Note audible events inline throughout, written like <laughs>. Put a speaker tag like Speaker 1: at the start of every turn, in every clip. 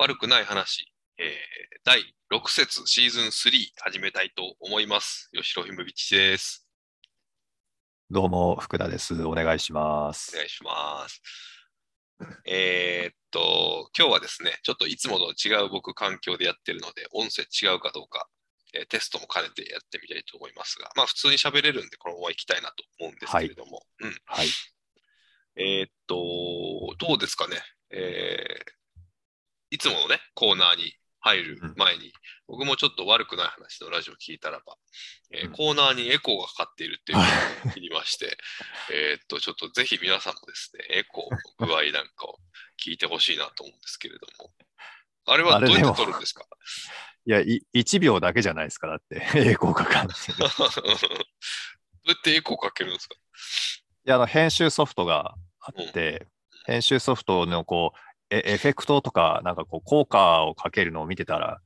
Speaker 1: 悪くない話、えー、第6節シーズン3始めたいと思います。吉野ひむびちです。
Speaker 2: どうも、福田です。お願いします。
Speaker 1: お願いします。えーっと、今日はですね、ちょっといつもと違う僕環境でやってるので、音声違うかどうか、えーテストも兼ねてやってみたいと思いますが、まあ普通に喋れるんで、このまま行きたいなと思うんですけれども、うん。
Speaker 2: はい。
Speaker 1: えーっと、どうですかね。えーいつものね、コーナーに入る前に、僕もちょっと悪くない話のラジオ聞いたらば、えー
Speaker 2: うん。
Speaker 1: コーナーにエコーがかかっているっていうのを知りまして、<laughs> えーっと、ちょっとぜひ皆さんもですね、エコーの具合なんかを聞いてほしいなと思うんですけれども、あれはどうやって撮るんですか？
Speaker 2: いや、い1秒だけじゃないですか、だって、<laughs> 栄光かかんない。い <laughs>
Speaker 1: どうやってエコーかけるんですか？
Speaker 2: や、あの、編集ソフトがあって、編集ソフトのこう、エエフェクトとか、なんかこう、効果をかけるのを見てたら、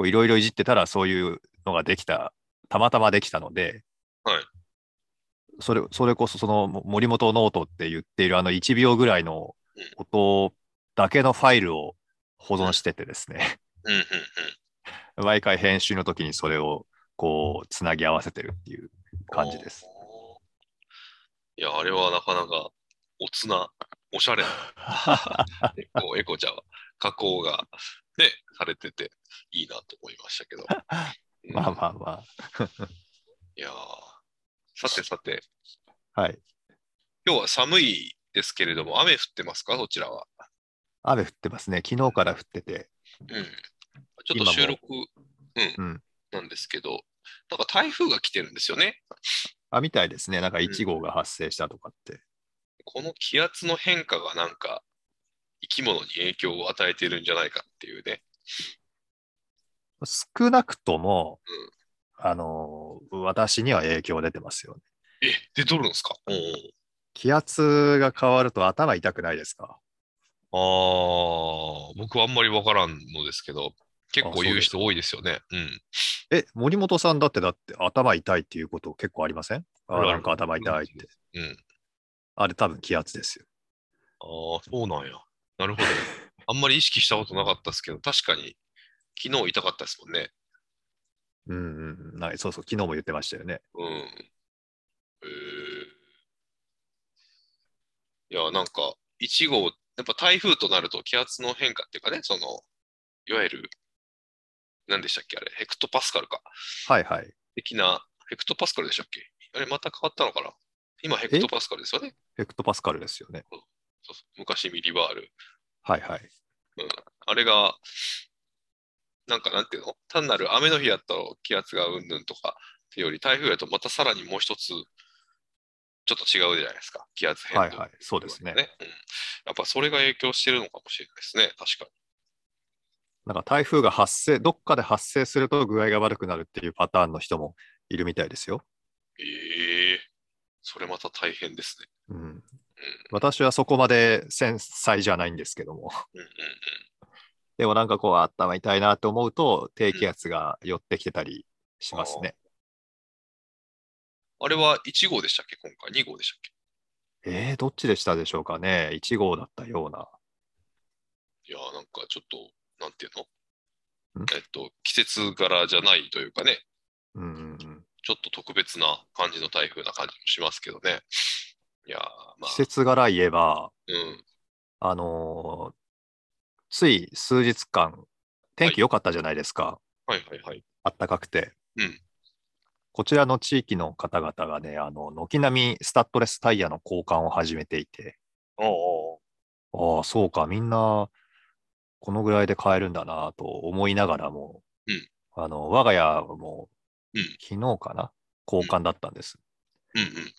Speaker 2: いろいろいじってたら、そういうのができた、たまたまできたので、
Speaker 1: はい。
Speaker 2: それそれこそ、そのも森本ノートって言っているあの1秒ぐらいの音だけのファイルを保存しててですね、
Speaker 1: うんうんうん。
Speaker 2: 毎回編集の時にそれをこう、つなぎ合わせてるっていう感じです。
Speaker 1: いや、あれはなかなかおつな、おしゃれなエコ <laughs> エコちゃんは加工がね、されてていいなと思いましたけど。うん
Speaker 2: まあまあま
Speaker 1: いやーさてさて、
Speaker 2: あ。はい。
Speaker 1: 今日は寒いですけれども、雨降ってますか？そちらは。
Speaker 2: 雨降ってますね。昨日から降ってて。
Speaker 1: うん。ちょっと収録、うん、
Speaker 2: うん。
Speaker 1: なんですけど、なんか台風が来てるんですよね。
Speaker 2: あ、みたいですね。なんか1号が発生したとかって。
Speaker 1: この気圧の変化がなんか生き物に影響を与えてるんじゃないかっていうね。
Speaker 2: 少なくとも、あの、私には影響出てますよね。
Speaker 1: え、で、どるんですか？うんうん。
Speaker 2: 気圧が変わると頭痛くないですか？
Speaker 1: ああ、僕はあんまりわからんのですけど、結構言う人
Speaker 2: あ
Speaker 1: 多いですよね。うん。
Speaker 2: え、森本さんだってだって頭痛いっていうこと結構ありません？あなんか頭痛いって。
Speaker 1: うん。
Speaker 2: あれ多分気圧ですよ。
Speaker 1: ああ、そうなんや。なるほど。<laughs> あんまり意識したことなかったですけど、確かに昨日痛かったですもんね。
Speaker 2: うんうんうん。ないそうそう、昨日も言ってましたよね。
Speaker 1: うん。えー、いや、なんか、1号、やっぱ台風となると気圧の変化っていうかね、その、いわゆる、何でしたっけあれ、ヘクトパスカルか。
Speaker 2: はいはい。
Speaker 1: 的な、ヘクトパスカルでしたっけ？あれ、また変わったのかな？今、ヘクトパスカルですよね。
Speaker 2: ヘクトパスカルですよね。
Speaker 1: そうそう昔ミリバール。
Speaker 2: はいはい。
Speaker 1: うん。あれが、なんかなんていうの？単なる雨の日やったら気圧がうんぬんとかっていうより、台風やとまたさらにもう一つ、ちょっと違うじゃないですか。気圧変動。
Speaker 2: はいはい。そうですね。
Speaker 1: うん。やっぱそれが影響してるのかもしれないですね。確か
Speaker 2: なんか台風が発生、どっかで発生すると具合が悪くなるっていうパターンの人もいるみたいですよ。
Speaker 1: に。ええそれまた大変ですね。
Speaker 2: うん、私はそこまで繊細じゃないんですけども。
Speaker 1: うんうんうん。
Speaker 2: でもなんかこう頭痛いなと思うと低気圧が寄ってきてたりしますね。
Speaker 1: あれは1号でしたっけ？今回？2号でしたっけ？
Speaker 2: えー、どっちでしたでしょうかね。1号だったような。
Speaker 1: いやーなんかちょっと、なんていうの？
Speaker 2: ん？
Speaker 1: えっと、季節柄じゃないというかね、
Speaker 2: うんうんうん、
Speaker 1: ちょっと特別な感じの台風な感じもしますけどね。いやーまあ
Speaker 2: 季、節柄言えば、
Speaker 1: うん。
Speaker 2: あのーつい数日間、天気良かったじゃないですか。
Speaker 1: はいはいはい。
Speaker 2: あったかくて。
Speaker 1: うん
Speaker 2: こちらの地域の方々がね、あの、軒並みスタッドレスタイヤの交換を始めていて、
Speaker 1: おう
Speaker 2: ああ、そうか、みんな、このぐらいで買えるんだなと思いながらも、
Speaker 1: うん
Speaker 2: あの、我が家も
Speaker 1: うん
Speaker 2: 昨日かな、交換だったんです。
Speaker 1: うんうんうん。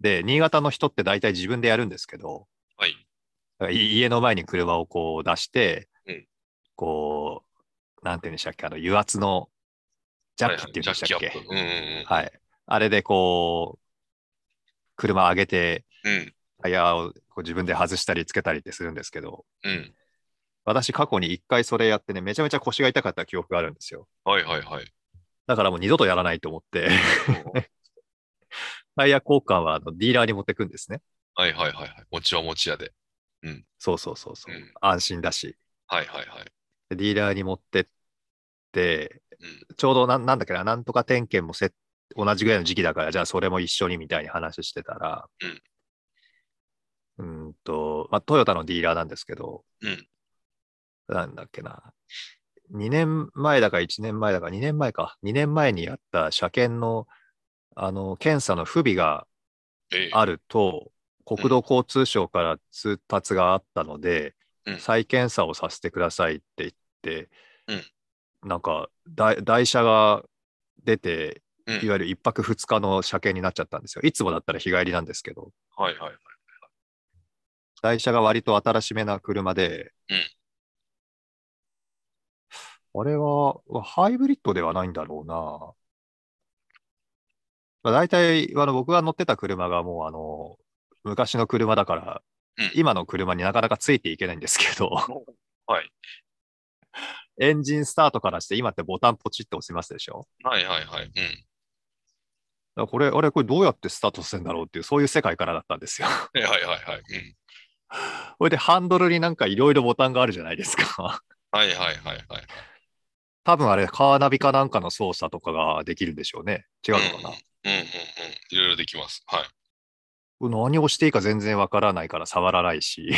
Speaker 2: で、新潟の人って大体自分でやるんですけど、
Speaker 1: はい。
Speaker 2: 家の前に車をこう出して、
Speaker 1: うん
Speaker 2: こう、なんていうんでしたっけ、あの、油圧のジャッキっていうんでしたっけ？はい。あれでこう、車上げて、
Speaker 1: うん。
Speaker 2: タイヤをこう自分で外したりつけたりってするんですけど、
Speaker 1: うん。
Speaker 2: 私過去に一回それやってね、めちゃめちゃ腰が痛かった記憶があるんですよ。
Speaker 1: はいはいはい。
Speaker 2: だからもう二度とやらないと思って、<laughs> タイヤ交換はあのディーラーに持ってくんですね。
Speaker 1: はいはいはいはい。持ちは持ちやで。
Speaker 2: そうそうそうそう、
Speaker 1: うん
Speaker 2: 安心だし。
Speaker 1: はいはいはい。
Speaker 2: でディーラーに持ってって、
Speaker 1: うん。
Speaker 2: ちょうどなんなんだっけな、なんとか点検もせ同じぐらいの時期だから、じゃあそれも一緒にみたいに話してたら、うん、んと、まあ、トヨタのディーラーなんですけど、
Speaker 1: うん
Speaker 2: なんだっけな、2年前だか1年前だか、2年前か、2年前にやった車検の、あの、検査の不備が
Speaker 1: ええ。
Speaker 2: あると、国土交通省から通達があったので、
Speaker 1: うん。
Speaker 2: 再検査をさせてくださいって言って、なんか台、台車が出て、
Speaker 1: うん。
Speaker 2: いわゆる1泊2日の車検になっちゃったんですよ。いつもだったら日帰りなんですけど、
Speaker 1: はいはいはい。
Speaker 2: 台車が割と新しめな車で、あれはハイブリッドではないんだろうな。まあ、大体あの僕が乗ってた車がもうあの昔の車だから、
Speaker 1: うん
Speaker 2: 今の車になかなかついていけないんですけど、<laughs>
Speaker 1: はい。
Speaker 2: エンジンスタートからして今ってボタンポチッと押せますでしょ？
Speaker 1: はいはいはい。うん。
Speaker 2: これ、あれ、これどうやってスタートするんだろうっていう、そういう世界からだったんですよ。<laughs>
Speaker 1: はいはいはいはい。うん。
Speaker 2: これでハンドルになんかいろいろボタンがあるじゃないですか。
Speaker 1: はいはいはいはい。
Speaker 2: 多分あれ、カーナビかなんかの操作とかができるんでしょうね。違うのかな？
Speaker 1: うんうんうん。いろいろできます。はい。
Speaker 2: 何をしていいか全然わからないから触らないし。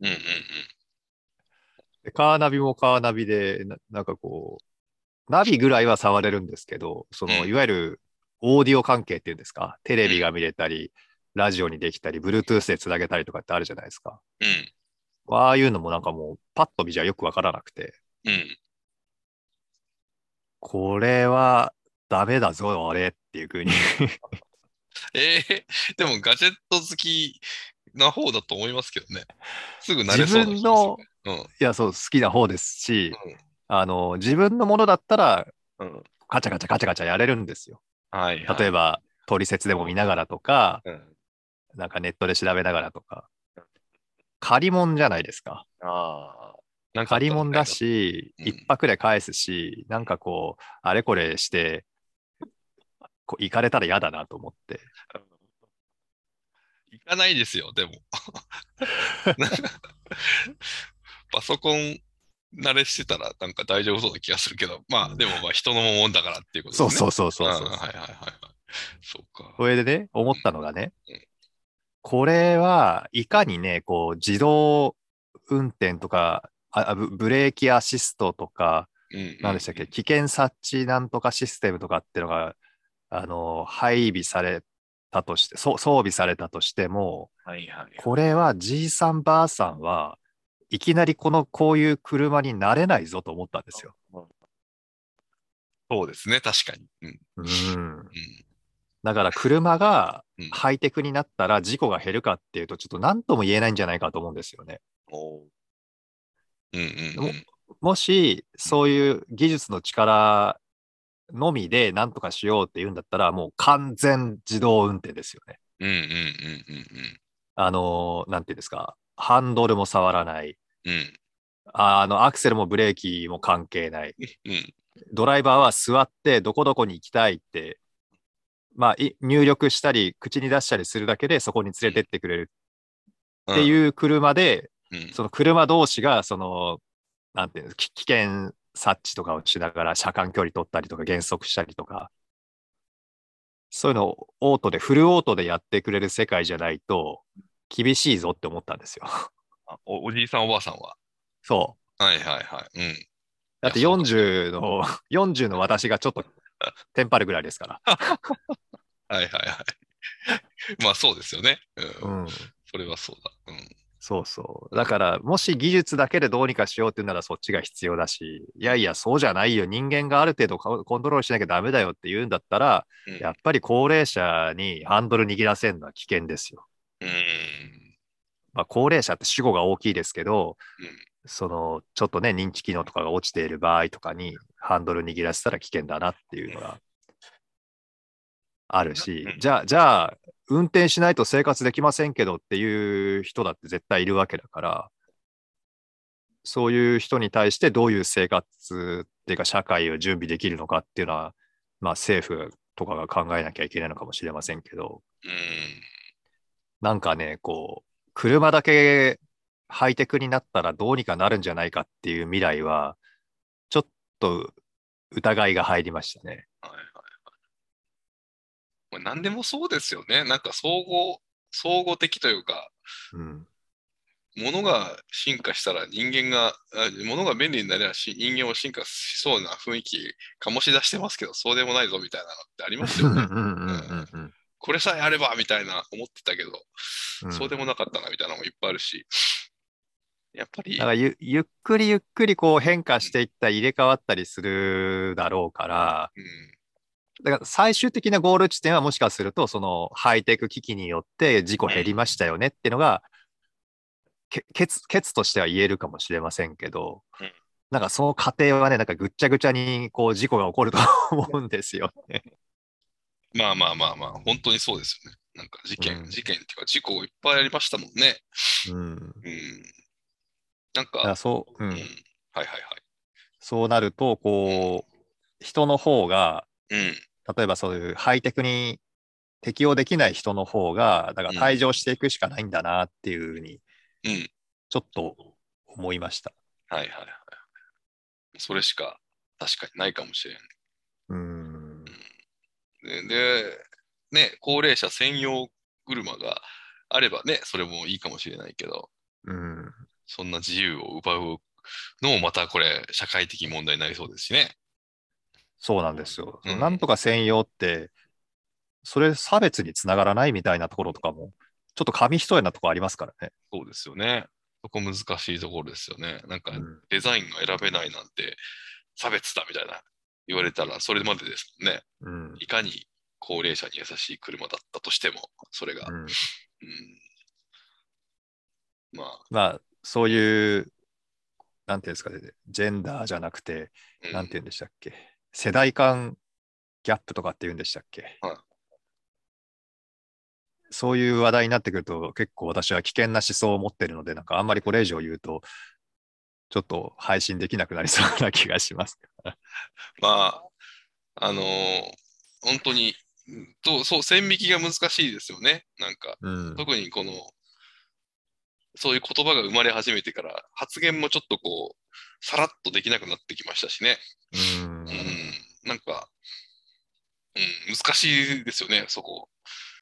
Speaker 1: うんうんうん。<laughs>
Speaker 2: でカーナビもカーナビでな、なんかこう、ナビぐらいは触れるんですけど、その、
Speaker 1: うん
Speaker 2: いわゆるオーディオ関係っていうんですか、テレビが見れたり、ラジオにできたり、Bluetooth でつなげたりとかってあるじゃないですか。
Speaker 1: うん。
Speaker 2: ああいうのもなんかもう、パッと見じゃよくわからなくて、
Speaker 1: うん。
Speaker 2: これはダメだぞ、あれっていうふうに。<laughs>
Speaker 1: ええでもガジェット好きな方だと思いますけどね。すぐ慣れそうなね。
Speaker 2: 自分の
Speaker 1: うん。
Speaker 2: いや、そう、好きな方ですし、
Speaker 1: うん
Speaker 2: あの、自分のものだったら、
Speaker 1: うん。
Speaker 2: カチャカチャカチャカチャやれるんですよ。
Speaker 1: はい、はい。
Speaker 2: 例えば、取説でも見ながらとか、
Speaker 1: うん。
Speaker 2: なんかネットで調べながらとか。借り物じゃないですか。
Speaker 1: ああ。なん
Speaker 2: 借り物だ。し、
Speaker 1: うん
Speaker 2: 一泊で返すし、なんかこう、あれこれして、こう行かれたら嫌だなと思って。
Speaker 1: 行かないですよ、でも。<laughs> パソコン慣れしてたらなんか大丈夫そうな気がするけど、まあでもまあ人のもんだからっていうことですね。
Speaker 2: そうそうそうそうそう。
Speaker 1: んはいはいはいはい。そうか。
Speaker 2: それでね、思ったのがね
Speaker 1: うん、
Speaker 2: これはいかにね、こう、自動運転とか、ああブブレーキアシストとか、
Speaker 1: うん
Speaker 2: 何でしたっけ、危険察知なんとかシステムとかっていうのが、あの、配備されたとして、そう装備されたとしても、
Speaker 1: はいはい。
Speaker 2: これはじいさんばあさんはいきなりこのこういう車になれないぞと思ったんですよ。
Speaker 1: そうですね、確かに。うん。
Speaker 2: うん。
Speaker 1: うん。
Speaker 2: だから車が
Speaker 1: うん
Speaker 2: ハイテクになったら事故が減るかっていうと、ちょっと何とも言えないんじゃないかと思うんですよね。
Speaker 1: おううんうんうん。
Speaker 2: もし、そういう技術の力のみで何とかしようって言うんだったら、もう完全自動運転ですよね。
Speaker 1: うんうんうんうん
Speaker 2: あのーなんていうんですか、ハンドルも触らない。
Speaker 1: うん。うん。
Speaker 2: あの、アクセルもブレーキも関係ない。
Speaker 1: うん。
Speaker 2: ドライバーは座ってどこどこに行きたいって、まあ、い入力したり、口に出したりするだけでそこに連れてってくれるって
Speaker 1: う
Speaker 2: いう車で、
Speaker 1: ん。うん。
Speaker 2: その車同士が、その、なんていうの、き危険察知とかをしながら車間距離取ったりとか減速したりとか、そういうのをオートで、フルオートでやってくれる世界じゃないと、厳しいぞって思ったんですよ。
Speaker 1: あおおじいさんおばあさんは？
Speaker 2: そう。
Speaker 1: はいはいはい。うん。
Speaker 2: だって
Speaker 1: いやそう
Speaker 2: 40の、40の私がちょっとテンパるぐらいですか <laughs>
Speaker 1: はいはいはい。まあそうですよね。う
Speaker 2: ら。
Speaker 1: ん。
Speaker 2: うん。
Speaker 1: それはそうだ。うん。
Speaker 2: そうそう。だから、もし技術だけでどうにかしようっていうならそっちが必要だし、いやいや、そうじゃないよ。人間がある程度ココントロールしなきゃダメだよって言うんだったら、
Speaker 1: うん
Speaker 2: やっぱり高齢者にハンドル握らせるのは危険ですよ。
Speaker 1: うん。
Speaker 2: まあ、高齢者って主語が大きいですけど、
Speaker 1: うん
Speaker 2: その、ちょっとね、認知機能とかが落ちている場合とかに、ハンドル握らせたら危険だなっていうのがあるし
Speaker 1: う、ん
Speaker 2: じゃあ、じゃあ、運転しないと生活できませんけどっていう人だって絶対いるわけだから、そういう人に対してどういう生活っていうか社会を準備できるのかっていうのは、まあ政府とかが考えなきゃいけないのかもしれませんけど、
Speaker 1: うん。
Speaker 2: なんかね、こう、車だけハイテクになったらどうにかなるんじゃないかっていう未来は、ちょっと疑いが入りましたね。
Speaker 1: はいはいはい。まあ、何でもそうですよね。なんか総合、総合的というか、
Speaker 2: うん。
Speaker 1: 物が進化したら人間が、あ物が便利になればし人間も進化しそうな雰囲気醸し出してますけど、そうでもないぞみたいなのってありますよね。これさえあればみたいな思ってたけど、
Speaker 2: うん
Speaker 1: そうでもなかったなみたいなのもいっぱいあるし、やっぱり、
Speaker 2: だからゆゆっくりゆっくりこう変化していったり入れ替わったりするだろうから、
Speaker 1: うん、
Speaker 2: だから最終的なゴール地点はもしかすると、そのハイテク機器によって事故減りましたよねっていうのが、けケツケツとしては言えるかもしれませんけど
Speaker 1: うん、
Speaker 2: なんかその過程はね、なんかぐっちゃぐちゃにこう事故が起こると思うんですよね。
Speaker 1: まあまあまあまあ、本当にそうですよね。なんか事件、
Speaker 2: うん
Speaker 1: 事件っていうか事故いっぱいありましたもんね。
Speaker 2: うん。
Speaker 1: うん。なん
Speaker 2: か、そう、うん
Speaker 1: うん。はいはいはい。
Speaker 2: そうなると、こう、人の方が、
Speaker 1: うん。
Speaker 2: 例えばそういうハイテクに適応できない人の方が、だから退場していくしかないんだなっていうふうに、
Speaker 1: うん。
Speaker 2: ちょっと思いました。
Speaker 1: はいはいはい。それしか確かにないかもしれん。
Speaker 2: うん。
Speaker 1: で、でね、高齢者専用車があればね、それもいいかもしれないけど、
Speaker 2: うん。
Speaker 1: そんな自由を奪うのもまたこれ、社会的問題になりそうですしね。
Speaker 2: そうなんですよ。
Speaker 1: うん
Speaker 2: なんとか専用って、それ差別につながらないみたいなところとかも、ちょっと紙一重なところありますからね。
Speaker 1: そうですよね。そこ難しいところですよね。なんか
Speaker 2: うん
Speaker 1: デザインが選べないなんて差別だみたいな言われたらそれまでですもんね。
Speaker 2: うん。
Speaker 1: いかに高齢者に優しい車だったとしても、それが。
Speaker 2: うん
Speaker 1: うんまあ、
Speaker 2: まあ、そういう、なんていうんですかね、ジェンダーじゃなくて、
Speaker 1: うん
Speaker 2: なんて言うんでしたっけ、世代間ギャップとかって言うんでしたっけ？
Speaker 1: はい
Speaker 2: そういう話題になってくると、結構私は危険な思想を持ってるので、なんかあんまりこれ以上言うと、ちょっと配信できなくなりそうな気がします。<laughs>
Speaker 1: まあ、あのー本当に、とそう、線引きが難しいですよね。なんか、
Speaker 2: うん。
Speaker 1: 特にこの、そういう言葉が生まれ始めてから、発言もちょっとこう、さらっとできなくなってきましたしね。なんか、うん、難しいですよね、そこ。